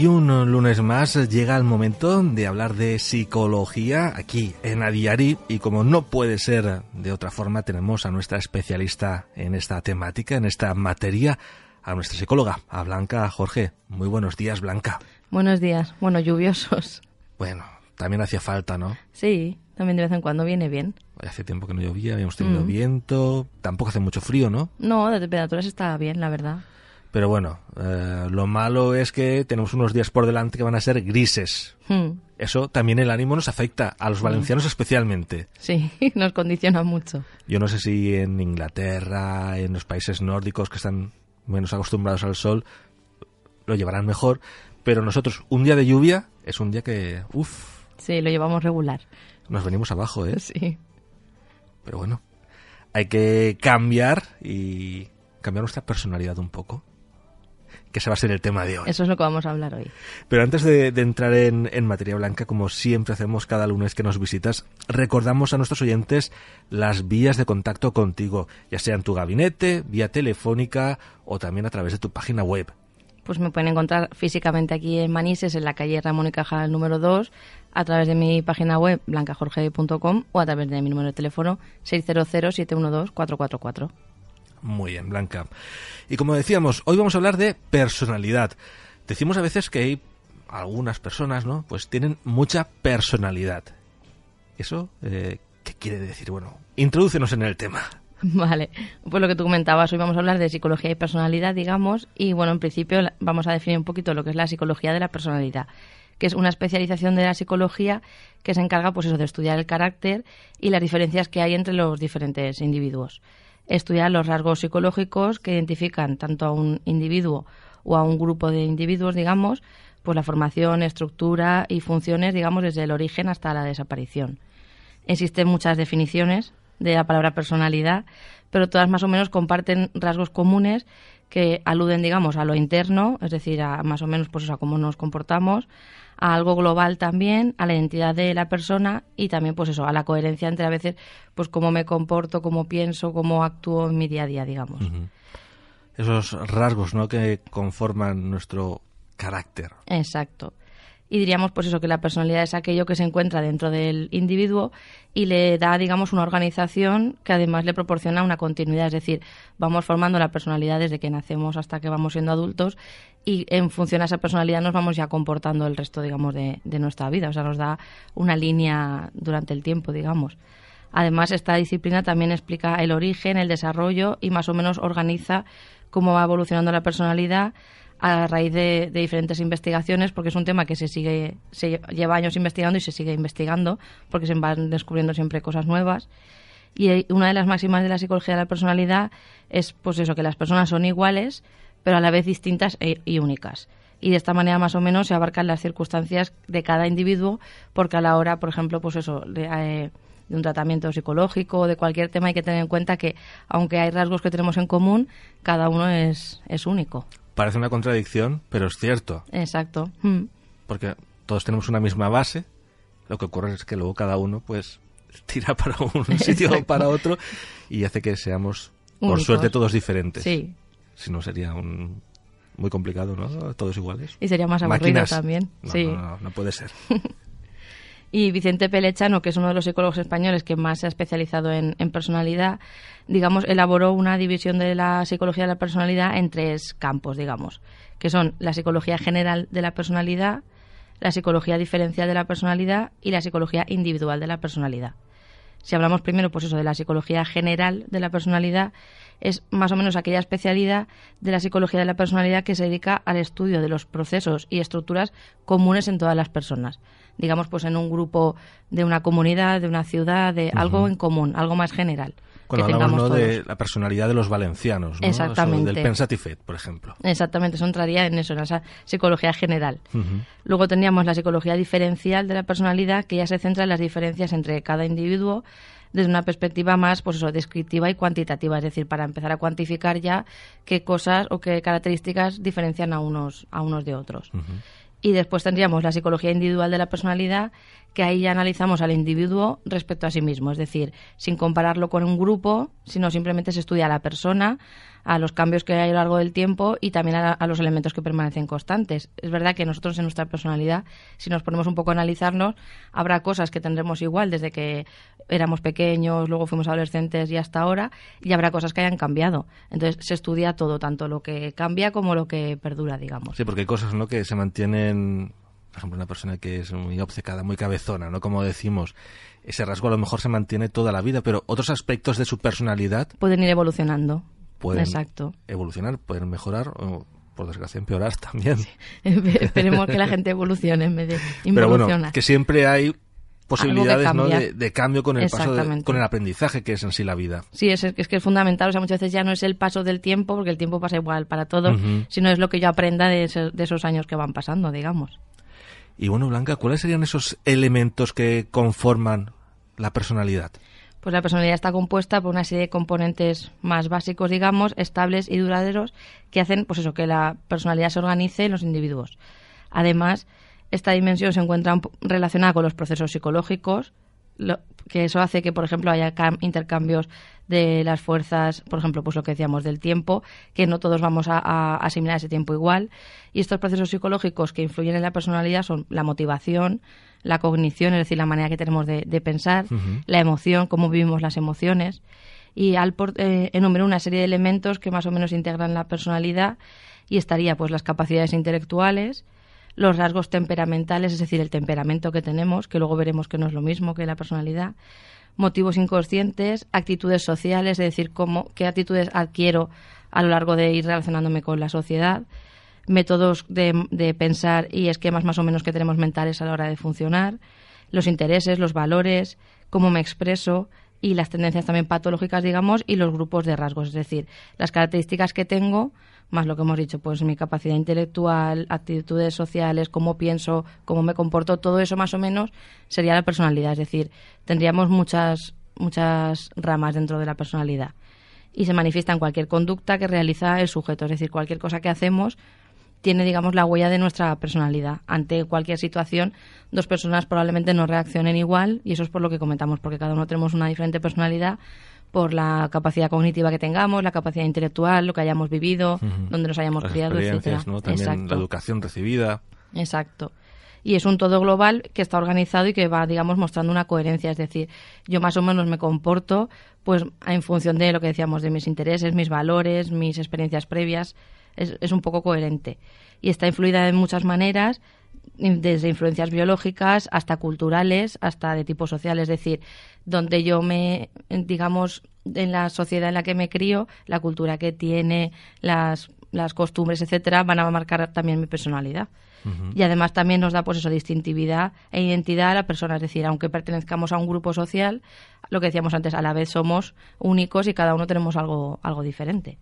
Y un lunes más llega el momento de hablar de psicología aquí en Adiari y como no puede ser de otra forma tenemos a nuestra especialista en esta temática, en esta materia, a nuestra psicóloga, a Blanca Jorge. Muy buenos días, Blanca. Buenos días. Bueno, lluviosos. Bueno, también hacía falta, ¿no? Sí, también de vez en cuando viene bien. Hace tiempo que no llovía, habíamos tenido viento, tampoco hace mucho frío, ¿no? No, de temperaturas está bien, la verdad. Pero bueno, eh, lo malo es que tenemos unos días por delante que van a ser grises. Hmm, Eso también el ánimo nos afecta, a los valencianos especialmente. Sí, nos condiciona mucho. Yo no sé si en Inglaterra, en los países nórdicos que están menos acostumbrados al sol, lo llevarán mejor, pero nosotros un día de lluvia es un día que, uff, Sí, lo llevamos regular. nos venimos abajo, ¿eh? Sí. Pero bueno, hay que cambiar y cambiar nuestra personalidad un poco, que ese va a ser el tema de hoy. Eso es lo que vamos a hablar hoy. Pero antes de, de entrar en, en materia blanca, como siempre hacemos cada lunes que nos visitas, recordamos a nuestros oyentes las vías de contacto contigo, ya sea en tu gabinete, vía telefónica o también a través de tu página web. Pues me pueden encontrar físicamente aquí en Manises, en la calle Ramón y Cajal número 2, a través de mi página web blancajorge.com o a través de mi número de teléfono 600-712-444. Muy bien, Blanca. Y como decíamos, hoy vamos a hablar de personalidad. Decimos a veces que hay algunas personas, ¿no? Pues tienen mucha personalidad. ¿Eso eh, qué quiere decir? Bueno, introdúcenos en el tema. Vale, pues lo que tú comentabas, hoy vamos a hablar de psicología y personalidad, digamos, y bueno, en principio vamos a definir un poquito lo que es la psicología de la personalidad, que es una especialización de la psicología que se encarga, pues eso, de estudiar el carácter y las diferencias que hay entre los diferentes individuos. Estudiar los rasgos psicológicos que identifican tanto a un individuo o a un grupo de individuos, digamos, pues la formación, estructura y funciones, digamos, desde el origen hasta la desaparición. Existen muchas definiciones de la palabra personalidad, pero todas más o menos comparten rasgos comunes que aluden, digamos, a lo interno, es decir, a más o menos pues, a cómo nos comportamos, a algo global también, a la identidad de la persona y también, pues eso, a la coherencia entre a veces, pues cómo me comporto, cómo pienso, cómo actúo en mi día a día, digamos. Esos rasgos, ¿no? Que conforman nuestro carácter. Exacto. Y diríamos, pues eso, que la personalidad es aquello que se encuentra dentro del individuo y le da, digamos, una organización que además le proporciona una continuidad. Es decir, vamos formando la personalidad desde que nacemos hasta que vamos siendo adultos y en función a esa personalidad nos vamos ya comportando el resto, digamos, de, de nuestra vida. O sea, nos da una línea durante el tiempo, digamos. Además, esta disciplina también explica el origen, el desarrollo y más o menos organiza cómo va evolucionando la personalidad a raíz de, de diferentes investigaciones, porque es un tema que se sigue, se lleva años investigando y se sigue investigando, porque se van descubriendo siempre cosas nuevas. Y una de las máximas de la psicología de la personalidad es, pues eso, que las personas son iguales, pero a la vez distintas e- y únicas. Y de esta manera, más o menos, se abarcan las circunstancias de cada individuo, porque a la hora, por ejemplo, pues eso, de, eh, de un tratamiento psicológico o de cualquier tema, hay que tener en cuenta que, aunque hay rasgos que tenemos en común, cada uno es, es único. Parece una contradicción, pero es cierto, Exacto. Mm. porque todos tenemos una misma base. Lo que ocurre es que luego cada uno, pues, tira para un sitio o para otro y hace que seamos, por suerte, todos diferentes. Sí. Si no, sería un muy complicado, ¿no? Todos iguales. Y sería más aburrido Máquinas. también. No, sí. no, no, no puede ser. Y Vicente Pelechano, que es uno de los psicólogos españoles que más se ha especializado en, personalidad, digamos, elaboró una división de la psicología de la personalidad en tres campos, digamos, que son la psicología general de la personalidad, la psicología diferencial de la personalidad y la psicología individual de la personalidad. Si hablamos primero, pues eso, de la psicología general de la personalidad, es más o menos aquella especialidad de la psicología de la personalidad que se dedica al estudio de los procesos y estructuras comunes en todas las personas. digamos, pues en un grupo de una comunidad, de una ciudad, de algo en común, algo más general. Cuando que hablamos de la personalidad de los valencianos, Exactamente. del pensatifet, por ejemplo. Exactamente, eso entraría en eso, en esa psicología general. Luego tendríamos la psicología diferencial de la personalidad, que ya se centra en las diferencias entre cada individuo desde una perspectiva más pues eso, descriptiva y cuantitativa, es decir, para empezar a cuantificar ya qué cosas o qué características diferencian a unos, a unos de otros. Y después tendríamos la psicología individual de la personalidad, que ahí ya analizamos al individuo respecto a sí mismo, es decir, sin compararlo con un grupo, sino simplemente se estudia a la persona, a los cambios que hay a lo largo del tiempo y también a, a los elementos que permanecen constantes. Es verdad que nosotros en nuestra personalidad, si nos ponemos un poco a analizarnos, habrá cosas que tendremos igual desde que éramos pequeños, luego fuimos adolescentes y hasta ahora, y habrá cosas que hayan cambiado. Entonces se estudia todo, tanto lo que cambia como lo que perdura, digamos. Sí, porque hay cosas ¿no? que se mantienen, por ejemplo, una persona que es muy obcecada, muy cabezona, ¿no? Como decimos, ese rasgo a lo mejor se mantiene toda la vida, pero otros aspectos de su personalidad Pueden ir evolucionando. pueden Exacto. evolucionar, pueden mejorar o, por desgracia, empeorar también. Esperemos que la gente evolucione en vez de Pero bueno, que siempre hay posibilidades de, de cambio con el paso, de- con el aprendizaje que es en sí la vida. Sí, es, es que es fundamental. O sea, muchas veces ya no es el paso del tiempo, porque el tiempo pasa igual para todos, sino es lo que yo aprenda de, ese- de esos años que van pasando, digamos. Y bueno, Blanca, ¿cuáles serían esos elementos que conforman la personalidad? Pues la personalidad está compuesta por una serie de componentes más básicos, digamos, estables y duraderos, que hacen, pues eso, que la personalidad se organice en los individuos. Además, esta dimensión se encuentra relacionada con los procesos psicológicos, lo- que eso hace que, por ejemplo, haya cam- intercambios de las fuerzas, por ejemplo, pues lo que decíamos del tiempo, que no todos vamos a, a asimilar ese tiempo igual. Y estos procesos psicológicos que influyen en la personalidad son la motivación, la cognición, es decir, la manera que tenemos de, de pensar, la emoción, cómo vivimos las emociones. Y al por- eh, enumeró una serie de elementos que más o menos integran la personalidad y estaría pues las capacidades intelectuales, los rasgos temperamentales, es decir, el temperamento que tenemos, que luego veremos que no es lo mismo que la personalidad, motivos inconscientes, actitudes sociales, es decir, cómo, qué actitudes adquiero a lo largo de ir relacionándome con la sociedad, métodos de, de pensar y esquemas más o menos que tenemos mentales a la hora de funcionar, los intereses, los valores, cómo me expreso y las tendencias también patológicas, digamos, y los grupos de rasgos, es decir, las características que tengo, más lo que hemos dicho, pues mi capacidad intelectual, actitudes sociales, cómo pienso, cómo me comporto, todo eso más o menos sería la personalidad, es decir, tendríamos muchas muchas ramas dentro de la personalidad. Y se manifiesta en cualquier conducta que realiza el sujeto, es decir, cualquier cosa que hacemos tiene, digamos, la huella de nuestra personalidad. Ante cualquier situación, dos personas probablemente no reaccionen igual y eso es por lo que comentamos, porque cada uno tenemos una diferente personalidad por la capacidad cognitiva que tengamos, la capacidad intelectual, lo que hayamos vivido, donde nos hayamos Las criado, etcétera. ¿no? También Exacto. la educación recibida. Exacto. Y es un todo global que está organizado y que va, digamos, mostrando una coherencia. Es decir, yo más o menos me comporto pues en función de lo que decíamos, de mis intereses, mis valores, mis experiencias previas. Es, es un poco coherente. Y está influida de muchas maneras, desde influencias biológicas hasta culturales, hasta de tipo social. Es decir, donde yo me, digamos, en la sociedad en la que me crío, la cultura que tiene, las, las costumbres, etcétera, van a marcar también mi personalidad. Y además también nos da pues eso, distintividad e identidad a la persona. Es decir, aunque pertenezcamos a un grupo social, lo que decíamos antes, a la vez somos únicos y cada uno tenemos algo, algo diferente.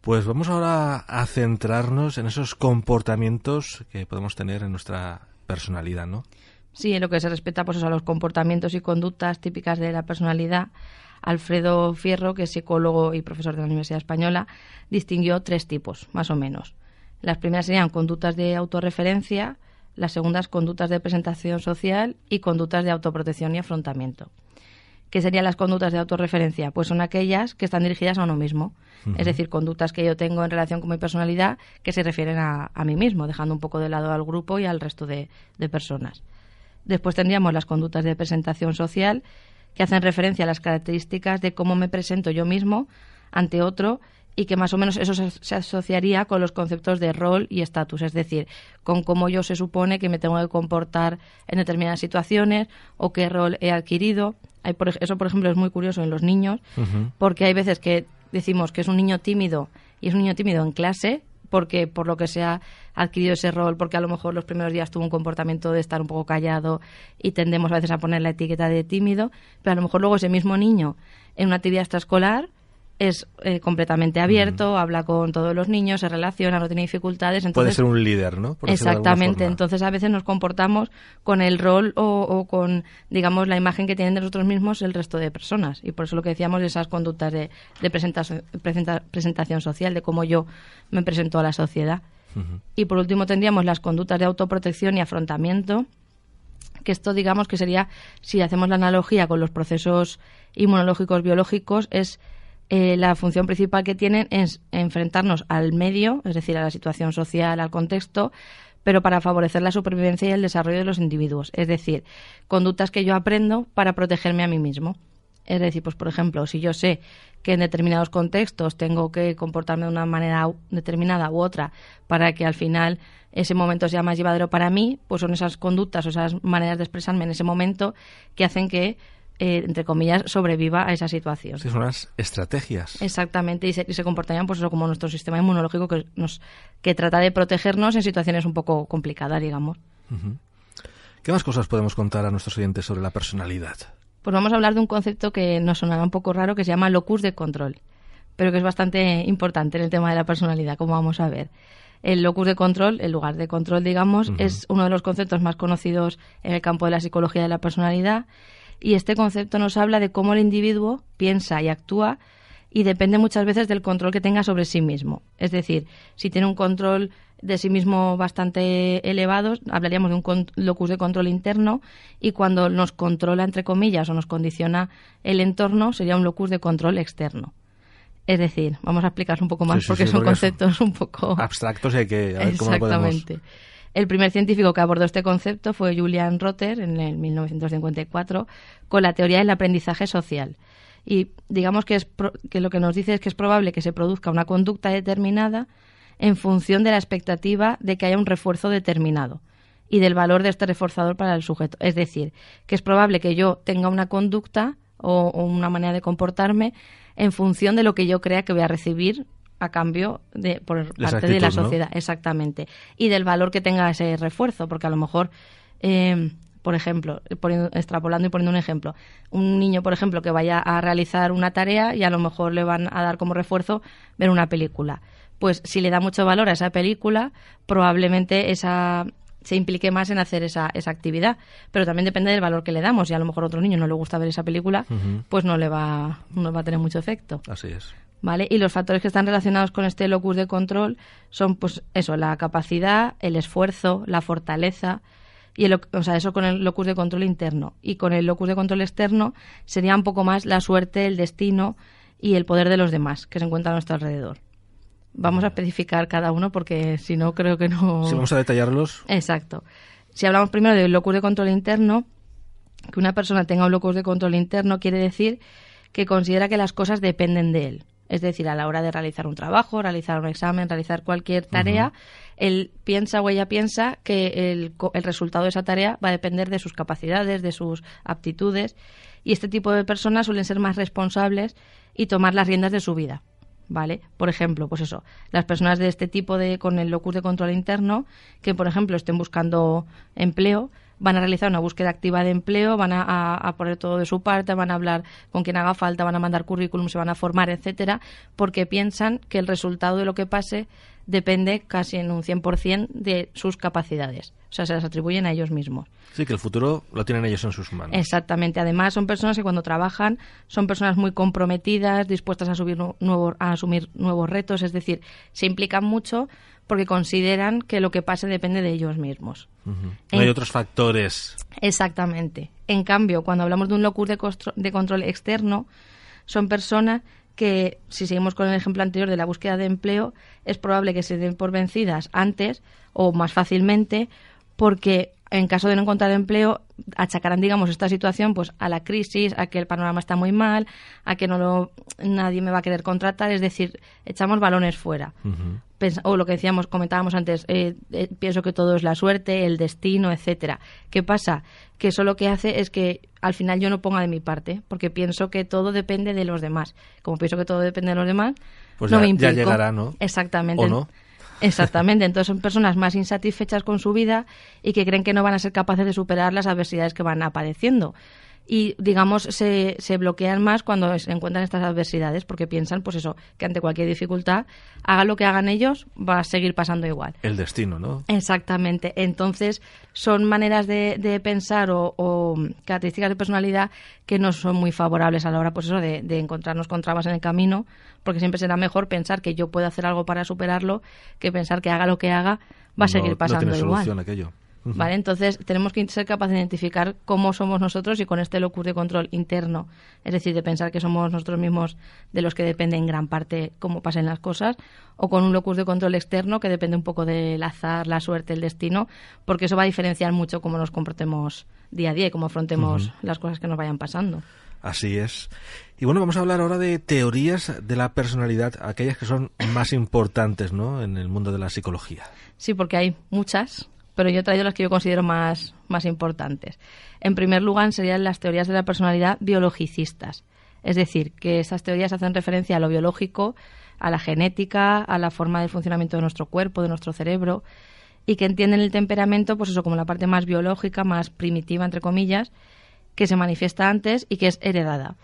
Pues vamos ahora a centrarnos en esos comportamientos que podemos tener en nuestra personalidad, ¿no? Sí, en lo que se respecta pues, a los comportamientos y conductas típicas de la personalidad, Alfredo Fierro, que es psicólogo y profesor de la Universidad Española, distinguió tres tipos, más o menos. Las primeras serían conductas de autorreferencia, las segundas conductas de presentación social y conductas de autoprotección y afrontamiento. ¿Qué serían las conductas de autorreferencia? Pues son aquellas que están dirigidas a uno mismo. Es decir, conductas que yo tengo en relación con mi personalidad que se refieren a, a mí mismo, dejando un poco de lado al grupo y al resto de, de personas. Después tendríamos las conductas de presentación social, que hacen referencia a las características de cómo me presento yo mismo ante otro y que más o menos eso se, asociaría con los conceptos de rol y estatus, es decir, con cómo yo se supone que me tengo que comportar en determinadas situaciones o qué rol he adquirido. Hay por, eso, por ejemplo, es muy curioso en los niños, porque hay veces que decimos que es un niño tímido y es un niño tímido en clase, porque por lo que sea ha adquirido ese rol, porque a lo mejor los primeros días tuvo un comportamiento de estar un poco callado y tendemos a veces a poner la etiqueta de tímido, pero a lo mejor luego ese mismo niño en una actividad extraescolar es eh, completamente abierto, habla con todos los niños, se relaciona, no tiene dificultades. Entonces, Puede ser un líder, ¿no? Por Exactamente. Entonces a veces nos comportamos con el rol o, o con, digamos, la imagen que tienen de nosotros mismos el resto de personas. Y por eso lo que decíamos de esas conductas de, de presentación, presenta- presentación social, de cómo yo me presento a la sociedad. Y por último tendríamos las conductas de autoprotección y afrontamiento, que esto digamos que sería, si hacemos la analogía con los procesos inmunológicos biológicos, es eh, la función principal que tienen es enfrentarnos al medio, es decir, a la situación social, al contexto, pero para favorecer la supervivencia y el desarrollo de los individuos. Es decir, conductas que yo aprendo para protegerme a mí mismo. Es decir, pues por ejemplo, si yo sé que en determinados contextos tengo que comportarme de una manera determinada u otra para que al final ese momento sea más llevadero para mí, pues son esas conductas o esas maneras de expresarme en ese momento que hacen que, eh, entre comillas, sobreviva a esa situación. Sí, son unas estrategias. Exactamente, y se, y se comportarían pues eso como nuestro sistema inmunológico que nos que trata de protegernos en situaciones un poco complicadas, digamos. ¿Qué más cosas podemos contar a nuestros oyentes sobre la personalidad? Pues vamos a hablar de un concepto que nos sonará un poco raro, que se llama locus de control, pero que es bastante importante en el tema de la personalidad, como vamos a ver. El locus de control, el lugar de control, digamos, es uno de los conceptos más conocidos en el campo de la psicología de la personalidad y este concepto nos habla de cómo el individuo piensa y actúa y depende muchas veces del control que tenga sobre sí mismo. Es decir, si tiene un control de sí mismo bastante elevado, hablaríamos de un locus de control interno y cuando nos controla, entre comillas, o nos condiciona el entorno, sería un locus de control externo. Es decir, vamos a explicar un poco más Sí, sí, porque sí, son porque conceptos un poco Abstractos y hay que a ver cómo lo podemos... El primer científico que abordó este concepto fue Julian Rotter en el 1954 con la teoría del aprendizaje social. Y digamos que, es pro- que lo que nos dice es que es probable que se produzca una conducta determinada en función de la expectativa de que haya un refuerzo determinado y del valor de este reforzador para el sujeto. Es decir, que es probable que yo tenga una conducta o una manera de comportarme en función de lo que yo crea que voy a recibir a cambio de por esa parte de la sociedad, exactamente, y del valor que tenga ese refuerzo, porque a lo mejor, eh, por ejemplo, poniendo- extrapolando y poniendo un ejemplo, un niño, por ejemplo, que vaya a realizar una tarea y a lo mejor le van a dar como refuerzo ver una película. Pues si le da mucho valor a esa película, probablemente esa se implique más en hacer esa, esa actividad. Pero también depende del valor que le damos. Y a lo mejor a otro niño no le gusta ver esa película, pues no le va, no va a tener mucho efecto. Así es. ¿Vale? Y los factores que están relacionados con este locus de control son, pues, eso, la capacidad, el esfuerzo, la fortaleza, y el, o sea, eso con el locus de control interno. Y con el locus de control externo sería un poco más la suerte, el destino y el poder de los demás que se encuentran a nuestro alrededor. Vamos a especificar cada uno porque si no creo que no... Si vamos a detallarlos, Exacto. Si hablamos primero del locus de control interno, que una persona tenga un locus de control interno quiere decir que considera que las cosas dependen de él. Es decir, a la hora de realizar un trabajo, realizar un examen, realizar cualquier tarea, él piensa o ella piensa que el, el resultado de esa tarea va a depender de sus capacidades, de sus aptitudes. Y este tipo de personas suelen ser más responsables y tomar las riendas de su vida. ¿Vale? Por ejemplo, pues eso, las personas de este tipo de con el locus de control interno que, por ejemplo, estén buscando empleo, van a realizar una búsqueda activa de empleo, van a, a- a poner todo de su parte, van a hablar con quien haga falta, van a mandar currículum, se van a formar, etcétera, porque piensan que el resultado de lo que pase depende casi en un 100% de sus capacidades. O sea, se las atribuyen a ellos mismos. sí que el futuro lo tienen ellos en sus manos. Exactamente. Además, son personas que cuando trabajan son personas muy comprometidas, dispuestas a, subir nu- nuevo- a asumir nuevos retos, es decir, se implican mucho porque consideran que lo que pase depende de ellos mismos. En- No hay otros factores. Exactamente. En cambio, cuando hablamos de un locus de control externo, son personas que, si seguimos con el ejemplo anterior de la búsqueda de empleo, es probable que se den por vencidas antes o más fácilmente porque en caso de no encontrar empleo achacarán digamos esta situación pues a la crisis a que el panorama está muy mal a que no lo, nadie me va a querer contratar es decir echamos balones fuera Pens- o lo que decíamos, comentábamos antes, eh, eh, pienso que todo es la suerte, el destino, etcétera. ¿Qué pasa? Que eso lo que hace es que al final yo no ponga de mi parte, porque pienso que todo depende de los demás. Como pienso que todo depende de los demás, Pues no ya- me ya implico. llegará, ¿no? Exactamente. ¿O no? Exactamente, entonces son personas más insatisfechas con su vida y que creen que no van a ser capaces de superar las adversidades que van apareciendo. Y digamos se, se bloquean más cuando se encuentran estas adversidades porque piensan pues eso que ante cualquier dificultad hagan lo que hagan ellos va a seguir pasando igual. El destino no exactamente entonces son maneras de, de pensar o, o, características de personalidad que no son muy favorables a la hora pues eso de, de encontrarnos con trabas en el camino porque siempre será mejor pensar que yo puedo hacer algo para superarlo que pensar que haga lo que haga va a seguir pasando no tiene igual solución aquello ¿Vale? Entonces tenemos que ser capaces de identificar cómo somos nosotros y con este locus de control interno, es decir, de pensar que somos nosotros mismos de los que depende en gran parte cómo pasen las cosas, o con un locus de control externo que depende un poco del azar, la suerte, el destino, porque eso va a diferenciar mucho cómo nos comportemos día a día y cómo afrontemos uh -huh. las cosas que nos vayan pasando. Así es. Y bueno, vamos a hablar ahora de teorías de la personalidad, aquellas que son más importantes ¿no? en el mundo de la psicología. Sí, porque hay muchas pero yo he traído las que yo considero más, más importantes. En primer lugar, serían las teorías de la personalidad biologicistas. Es decir, que estas teorías hacen referencia a lo biológico, a la genética, a la forma de funcionamiento de nuestro cuerpo, de nuestro cerebro, y que entienden el temperamento, pues eso, como la parte más biológica, más primitiva, entre comillas, que se manifiesta antes y que es heredada.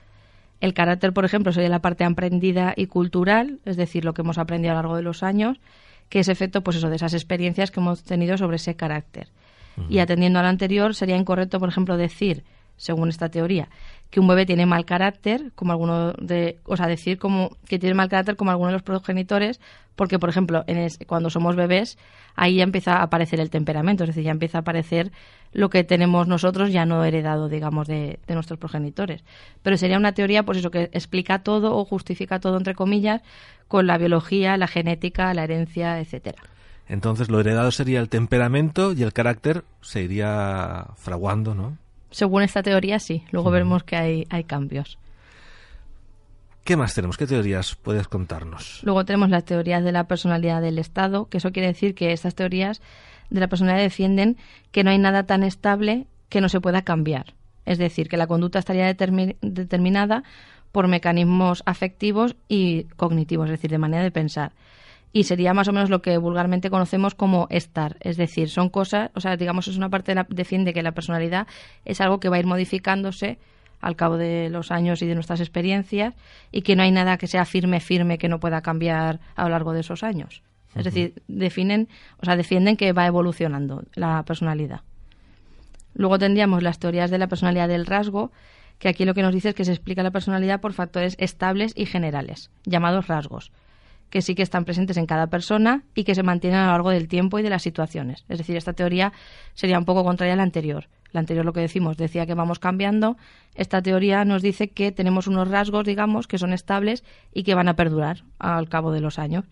El carácter, por ejemplo, sería la parte aprendida y cultural, es decir, lo que hemos aprendido a lo largo de los años, que es efecto pues eso de esas experiencias que hemos tenido sobre ese carácter. Uh -huh. Y atendiendo a lo anterior, sería incorrecto, por ejemplo, decir, según esta teoría, que un bebé tiene mal carácter, como alguno de, o sea, decir como que tiene mal carácter como alguno de los progenitores, porque por ejemplo, en es, cuando somos bebés, ahí ya empieza a aparecer el temperamento, es decir, ya empieza a aparecer lo que tenemos nosotros ya no heredado, digamos, de, de nuestros progenitores. Pero sería una teoría, pues eso, que explica todo o justifica todo, entre comillas, con la biología, la genética, la herencia, etcétera. Entonces, lo heredado sería el temperamento y el carácter se iría fraguando, ¿no? Según esta teoría, sí. Luego mm. veremos que hay, hay cambios. ¿Qué más tenemos? ¿Qué teorías puedes contarnos? Luego tenemos las teorías de la personalidad del Estado, que eso quiere decir que estas teorías de la personalidad defienden que no hay nada tan estable que no se pueda cambiar. Es decir, que la conducta estaría determin determinada por mecanismos afectivos y cognitivos, es decir, de manera de pensar. Y sería más o menos lo que vulgarmente conocemos como estar. Es decir, son cosas, o sea, digamos, es una parte de la, defiende que la personalidad es algo que va a ir modificándose al cabo de los años y de nuestras experiencias y que no hay nada que sea firme, firme, que no pueda cambiar a lo largo de esos años. Es uh -huh. decir, definen, o sea, defienden que va evolucionando la personalidad. Luego tendríamos las teorías de la personalidad del rasgo, que aquí lo que nos dice es que se explica la personalidad por factores estables y generales, llamados rasgos, que sí que están presentes en cada persona y que se mantienen a lo largo del tiempo y de las situaciones. Es decir, esta teoría sería un poco contraria a la anterior. La anterior, lo que decimos, decía que vamos cambiando. Esta teoría nos dice que tenemos unos rasgos, digamos, que son estables y que van a perdurar al cabo de los años.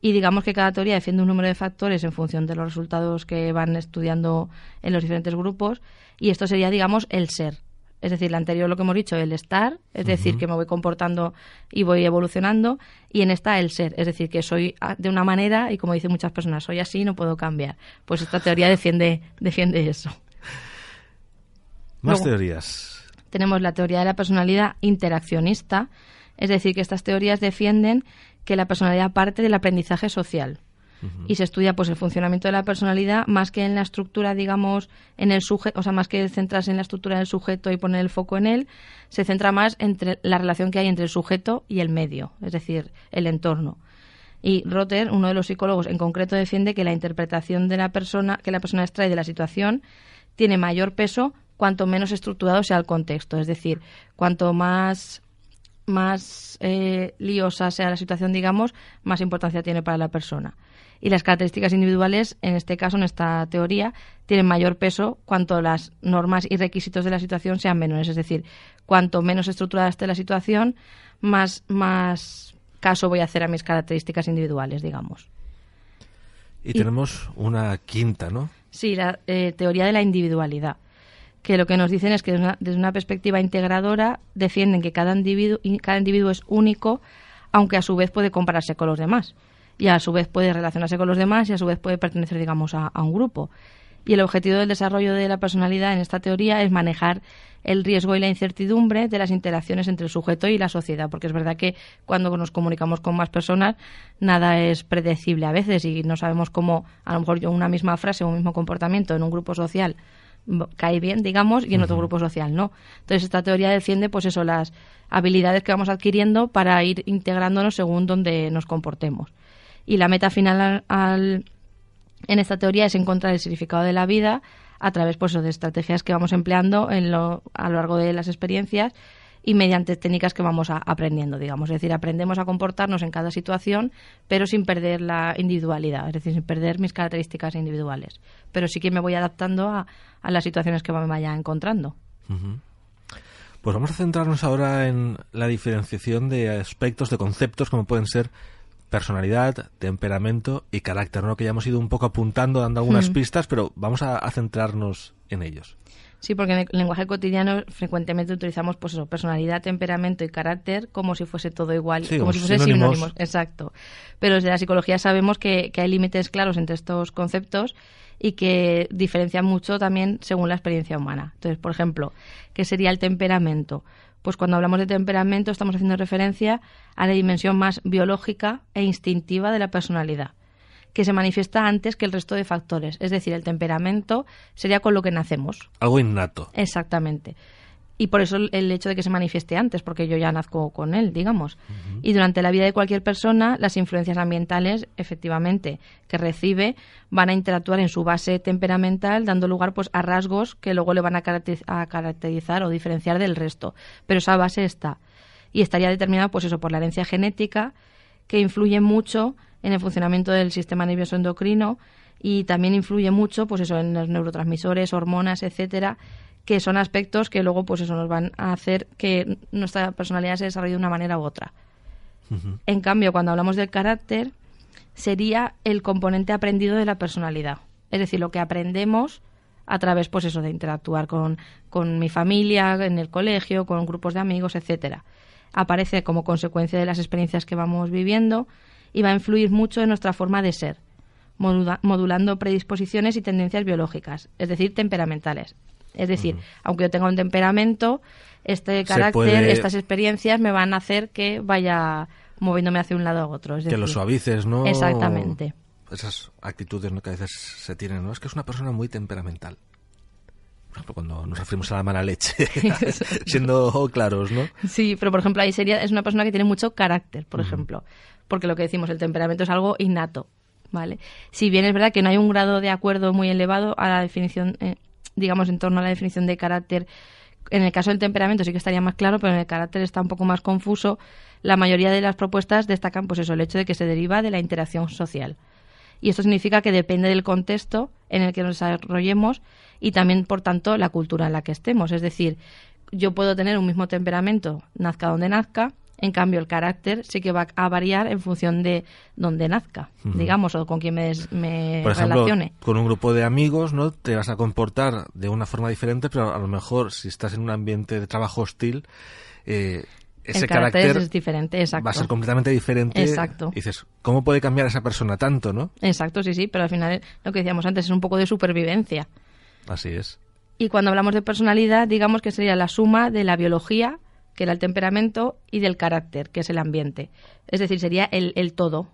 Y digamos que cada teoría defiende un número de factores en función de los resultados que van estudiando en los diferentes grupos. Y esto sería, digamos, el ser. Es decir, la anterior lo que hemos dicho, el estar, es decir, uh -huh. que me voy comportando y voy evolucionando, y en esta el ser, es decir, que soy de una manera y como dicen muchas personas, soy así y no puedo cambiar. Pues esta teoría defiende, defiende eso. Más Luego, teorías. Tenemos la teoría de la personalidad interaccionista, es decir, que estas teorías defienden que la personalidad parte del aprendizaje social y se estudia pues el funcionamiento de la personalidad más que en la estructura digamos en el sujeto o sea más que centrarse en la estructura del sujeto y poner el foco en él se centra más entre la relación que hay entre el sujeto y el medio es decir el entorno. Y Rotter uno de los psicólogos en concreto defiende que la interpretación de la persona que la persona extrae de la situación tiene mayor peso cuanto menos estructurado sea el contexto. Es decir cuanto más más eh, liosa sea la situación, digamos, más importancia tiene para la persona. Y las características individuales, en este caso, en esta teoría, tienen mayor peso cuanto las normas y requisitos de la situación sean menores. Es decir, cuanto menos estructurada esté la situación, más, más caso voy a hacer a mis características individuales, digamos. Y, y tenemos una quinta, ¿no? Sí, la eh, teoría de la individualidad que lo que nos dicen es que desde una, desde una, perspectiva integradora defienden que cada individuo, cada individuo es único, aunque a su vez puede compararse con los demás. Y a su vez puede relacionarse con los demás y a su vez puede pertenecer, digamos, a, a un grupo. Y el objetivo del desarrollo de la personalidad en esta teoría es manejar el riesgo y la incertidumbre de las interacciones entre el sujeto y la sociedad, porque es verdad que cuando nos comunicamos con más personas nada es predecible a veces y no sabemos cómo a lo mejor una misma frase o un mismo comportamiento en un grupo social cae bien, digamos, y en otro grupo social no. Entonces esta teoría defiende pues eso las habilidades que vamos adquiriendo para ir integrándonos según donde nos comportemos. Y la meta final al, en esta teoría es encontrar el significado de la vida a través pues, de estrategias que vamos empleando en lo, a lo largo de las experiencias y mediante técnicas que vamos aprendiendo, digamos. Es decir, aprendemos a comportarnos en cada situación, pero sin perder la individualidad, es decir, sin perder mis características individuales. Pero sí que me voy adaptando a, a las situaciones que me vaya encontrando. Pues vamos a centrarnos ahora en la diferenciación de aspectos, de conceptos como pueden ser personalidad, temperamento y carácter, ¿no? Que ya hemos ido un poco apuntando, dando algunas Hmm. pistas, pero vamos a, a centrarnos en ellos. Sí, porque en el lenguaje cotidiano frecuentemente utilizamos pues eso, personalidad, temperamento y carácter como si fuese todo igual, Sí, como como si fuese sinónimos. sinónimos. Exacto. Pero desde la psicología sabemos que, que hay límites claros entre estos conceptos y que diferencian mucho también según la experiencia humana. Entonces, por ejemplo, ¿qué sería el temperamento? Pues cuando hablamos de temperamento estamos haciendo referencia a la dimensión más biológica e instintiva de la personalidad que se manifiesta antes que el resto de factores. Es decir, el temperamento sería con lo que nacemos. Algo innato. Exactamente. Y por eso el- hecho de que se manifieste antes, porque yo ya nazco con él, digamos. Y durante la vida de cualquier persona, las influencias ambientales, efectivamente, que recibe, van a interactuar en su base temperamental, dando lugar pues a rasgos que luego le van a caracteriz- a caracterizar o diferenciar del resto. Pero esa base está. Y estaría determinada, pues eso, por la herencia genética, que influye mucho en el funcionamiento del sistema nervioso endocrino y también influye mucho pues eso en los neurotransmisores, hormonas, etcétera, que son aspectos que luego pues eso nos van a hacer que nuestra personalidad se desarrolle de una manera u otra. En cambio, cuando hablamos del carácter, sería el componente aprendido de la personalidad. Es decir, lo que aprendemos a través, pues eso, de interactuar con, con mi familia, en el colegio, con grupos de amigos, etcétera. Aparece como consecuencia de las experiencias que vamos viviendo y va a influir mucho en nuestra forma de ser, modula- modulando predisposiciones y tendencias biológicas, es decir, temperamentales. Es decir, aunque yo tenga un temperamento, este carácter, puede- estas experiencias me van a hacer que vaya moviéndome hacia un lado a otro. Es que lo decir, suavices, ¿no? Exactamente. Esas actitudes ¿no? que a veces se tienen, ¿no? Es que es una persona muy temperamental. Por ejemplo, cuando nos referimos a la mala leche, siendo claros, ¿no? Sí, pero por ejemplo ahí sería, es una persona que tiene mucho carácter, por ejemplo, porque lo que decimos, el temperamento es algo innato, ¿vale? Si bien es verdad que no hay un grado de acuerdo muy elevado a la definición, eh, digamos, en torno a la definición de carácter, en el caso del temperamento sí que estaría más claro, pero en el carácter está un poco más confuso. La mayoría de las propuestas destacan, pues eso, el hecho de que se deriva de la interacción social. Y esto significa que depende del contexto en el que nos desarrollemos y también, por tanto, la cultura en la que estemos. Es decir, yo puedo tener un mismo temperamento, nazca donde nazca, en cambio el carácter sí que va a variar en función de donde nazca, digamos, o con quién me, des- me Por ejemplo, relacione. con un grupo de amigos, ¿no? Te vas a comportar de una forma diferente, pero a lo mejor si estás en un ambiente de trabajo hostil, eh, ese el carácter, carácter es diferente, exacto. va a ser completamente diferente. Exacto. Y dices, ¿cómo puede cambiar esa persona tanto, no? Exacto, sí, sí, pero al final lo que decíamos antes es un poco de supervivencia. Así es. Y cuando hablamos de personalidad, digamos que sería la suma de la biología, que era el temperamento, y del carácter, que es el ambiente. Es decir, sería el, el todo.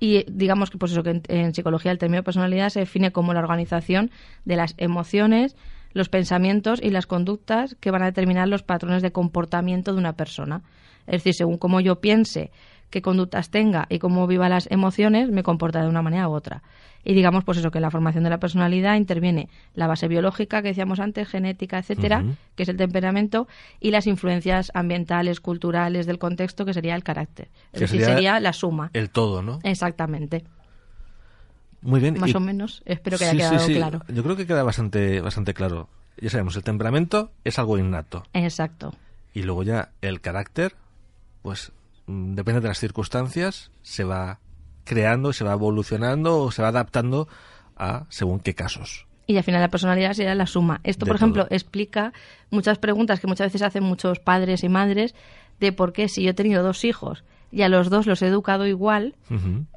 Y eh, digamos que pues eso que en, en psicología el término personalidad se define como la organización de las emociones, los pensamientos y las conductas que van a determinar los patrones de comportamiento de una persona. Es decir, según cómo yo piense, qué conductas tenga y cómo viva las emociones, me comporta de una manera u otra. Y digamos, pues eso, que en la formación de la personalidad interviene la base biológica que decíamos antes, genética, etcétera, que es el temperamento, y las influencias ambientales, culturales del contexto, que sería el carácter. Es Que decir, sería sería la suma. El todo, ¿no? Exactamente. Muy bien. Más y- o menos. Espero que haya quedado sí, sí. claro. Yo creo que queda bastante, bastante claro. Ya sabemos, el temperamento es algo innato. Exacto. Y luego ya el carácter, pues depende de las circunstancias, se va creando, se va evolucionando o se va adaptando a según qué casos. Y al final la personalidad sería la suma. Esto, De por ejemplo, explica muchas preguntas que muchas veces hacen muchos padres y madres de por qué si yo he tenido dos hijos y a los dos los he educado igual,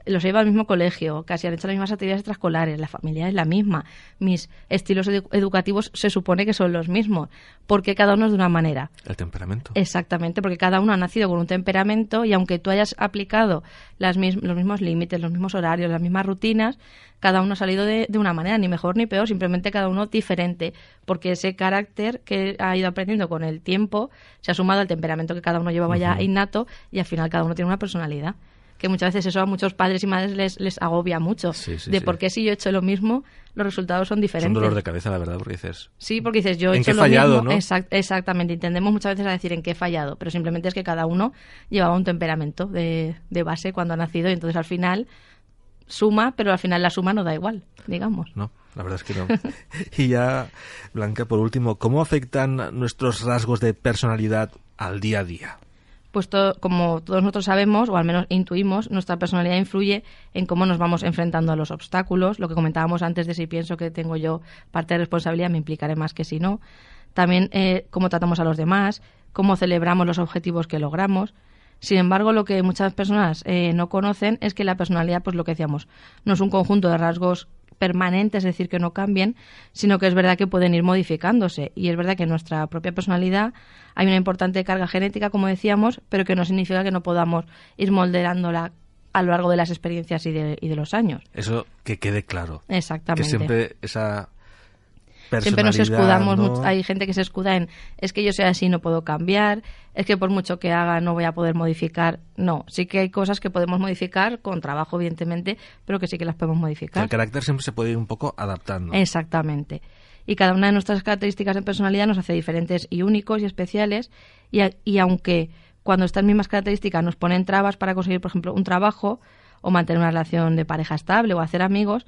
los he llevado al mismo colegio, casi han hecho las mismas actividades extraescolares, la familia es la misma, mis estilos edu- educativos se supone que son los mismos, porque cada uno es de una manera. El temperamento. Exactamente, porque cada uno ha nacido con un temperamento y aunque tú hayas aplicado las mis- los mismos límites, los mismos horarios, las mismas rutinas, cada uno ha salido de, de una manera, ni mejor ni peor, simplemente cada uno diferente, porque ese carácter que ha ido aprendiendo con el tiempo se ha sumado al temperamento que cada uno llevaba ya innato y al final cada uno tiene una personalidad. Que muchas veces eso a muchos padres y madres les, les agobia mucho. Sí, sí, de por qué si yo he hecho lo mismo, los resultados son Es diferentes. un dolor de cabeza, la verdad, porque dices... Sí, porque dices, yo he ¿En hecho qué lo fallado, mismo. no? Exact- exactamente, entendemos muchas veces a decir en qué he fallado, pero simplemente es que cada uno llevaba un temperamento de, de base cuando ha nacido y entonces al final suma, pero al final la suma no da igual, digamos. No, la verdad es que no. y ya, Blanca, por último, ¿cómo afectan nuestros rasgos de personalidad al día a día? Pues to- como todos nosotros sabemos, o al menos intuimos, nuestra personalidad influye en cómo nos vamos enfrentando a los obstáculos. Lo que comentábamos antes de si pienso que tengo yo parte de responsabilidad, me implicaré más que si no. También eh, cómo tratamos a los demás, cómo celebramos los objetivos que logramos. Sin embargo, lo que muchas personas eh, no conocen es que la personalidad, pues lo que decíamos, no es un conjunto de rasgos permanentes, es decir, que no cambien, sino que es verdad que pueden ir modificándose. Y es verdad que en nuestra propia personalidad hay una importante carga genética, como decíamos, pero que no significa que no podamos ir moldeándola a lo largo de las experiencias y de, y de los años. Eso que quede claro. Exactamente. Que siempre esa Siempre nos escudamos, ¿no? hay gente que se escuda en es que yo soy así, no puedo cambiar, es que por mucho que haga no voy a poder modificar. No, sí que hay cosas que podemos modificar con trabajo, evidentemente, pero que sí que las podemos modificar. el carácter siempre se puede ir un poco adaptando. Exactamente. Y cada una de nuestras características de personalidad nos hace diferentes y únicos y especiales. Y, a- y aunque cuando estas mismas características nos ponen trabas para conseguir, por ejemplo, un trabajo o mantener una relación de pareja estable o hacer amigos,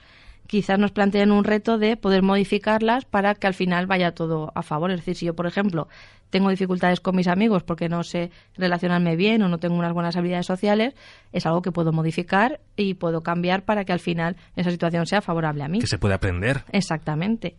quizás nos planteen un reto de poder modificarlas para que al final vaya todo a favor. Es decir, si yo, por ejemplo, tengo dificultades con mis amigos porque no sé relacionarme bien o no tengo unas buenas habilidades sociales, es algo que puedo modificar y puedo cambiar para que al final esa situación sea favorable a mí. Que se puede aprender. Exactamente.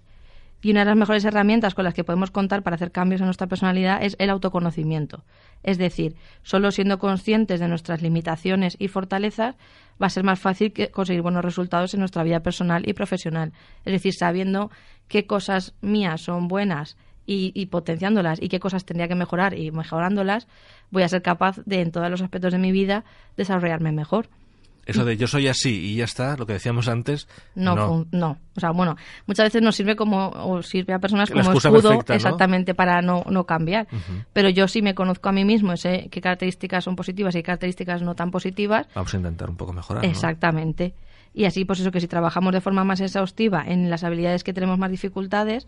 Y una de las mejores herramientas con las que podemos contar para hacer cambios en nuestra personalidad es el autoconocimiento. Es decir, solo siendo conscientes de nuestras limitaciones y fortalezas va a ser más fácil que conseguir buenos resultados en nuestra vida personal y profesional. Es decir, sabiendo qué cosas mías son buenas y, y potenciándolas y qué cosas tendría que mejorar y mejorándolas, voy a ser capaz de en todos los aspectos de mi vida desarrollarme mejor. Eso de yo soy así y ya está, lo que decíamos antes. No, no. no. O sea, bueno, muchas veces nos sirve como, o sirve a personas como escudo perfecta, ¿no? exactamente para no, no cambiar. Pero yo sí me conozco a mí mismo, sé qué características son positivas y qué características no tan positivas. Vamos a intentar un poco mejorar. Exactamente. Y así, pues eso que si trabajamos de forma más exhaustiva en las habilidades que tenemos más dificultades,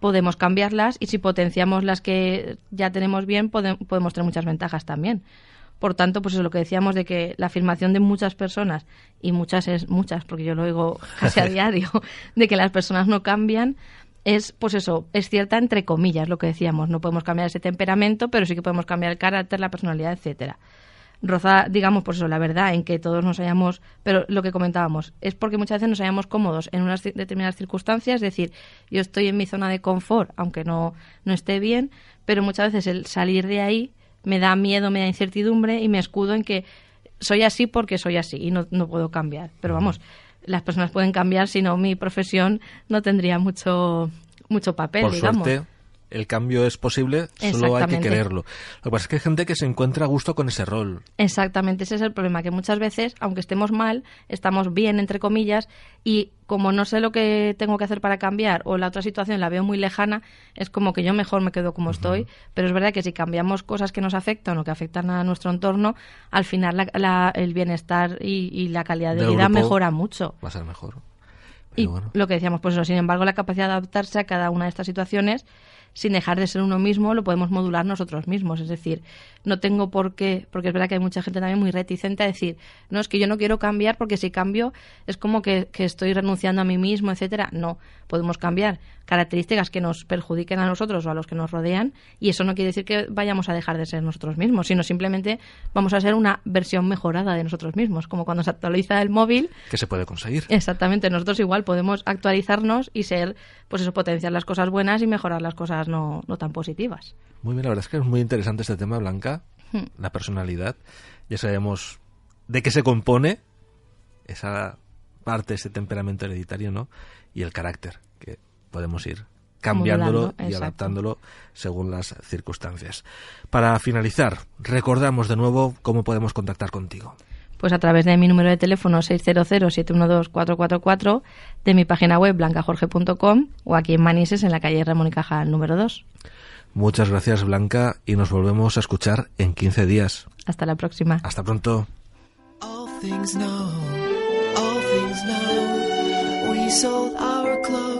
podemos cambiarlas y si potenciamos las que ya tenemos bien, pode- podemos tener muchas ventajas también. Por tanto, pues eso es lo que decíamos de que la afirmación de muchas personas, y muchas es muchas, porque yo lo oigo casi a diario, de que las personas no cambian, es, pues eso, es cierta entre comillas, lo que decíamos. No podemos cambiar ese temperamento, pero sí que podemos cambiar el carácter, la personalidad, etcétera roza, digamos, por eso, la verdad, en que todos nos hayamos, pero lo que comentábamos, es porque muchas veces nos hayamos cómodos en unas determinadas circunstancias, es decir, yo estoy en mi zona de confort, aunque no, no esté bien, pero muchas veces el salir de ahí me da miedo, me da incertidumbre y me escudo en que soy así porque soy así y no, no puedo cambiar. Pero vamos, las personas pueden cambiar, si no mi profesión no tendría mucho, mucho papel, Por digamos. suerte, el cambio es posible, solo hay que quererlo. Lo que pasa es que hay gente que se encuentra a gusto con ese rol. Exactamente, ese es el problema, que muchas veces, aunque estemos mal, estamos bien, entre comillas, y como no sé lo que tengo que hacer para cambiar o la otra situación la veo muy lejana, es como que yo mejor me quedo como estoy, pero es verdad que si cambiamos cosas que nos afectan o que afectan a nuestro entorno, al final la- la- el bienestar y, y la calidad de Del vida mejora mucho. Va a ser mejor. Y bueno. lo que decíamos, pues eso, sin embargo, la capacidad de adaptarse a cada una de estas situaciones, sin dejar de ser uno mismo, lo podemos modular nosotros mismos. Es decir, no tengo por qué, porque es verdad que hay mucha gente también muy reticente a decir, no, es que yo no quiero cambiar porque si cambio es como que, que estoy renunciando a mí mismo, etcétera. No, podemos cambiar características que nos perjudiquen a nosotros o a los que nos rodean y eso no quiere decir que vayamos a dejar de ser nosotros mismos, sino simplemente vamos a ser una versión mejorada de nosotros mismos, como cuando se actualiza el móvil, ¿Qué se puede conseguir? Exactamente, nosotros igual podemos actualizarnos y ser, pues eso, potenciar las cosas buenas y mejorar las cosas no, no tan positivas. Muy bien, la verdad es que es muy interesante este tema, Blanca. Hmm. la personalidad. Ya sabemos de qué se compone esa parte, ese temperamento hereditario, ¿no? Y el carácter, que podemos ir cambiándolo Modulando, y exacto. adaptándolo según las circunstancias. Para finalizar, recordamos de nuevo cómo podemos contactar contigo. Pues a través de mi número de teléfono 600-712-444, de mi página web blancajorge.com o aquí en Manises, en la calle Ramón y Cajal número 2. Muchas gracias, Blanca, y nos volvemos a escuchar en 15 días. Hasta la próxima. Hasta pronto. All things know, all things know. We sold our clothes.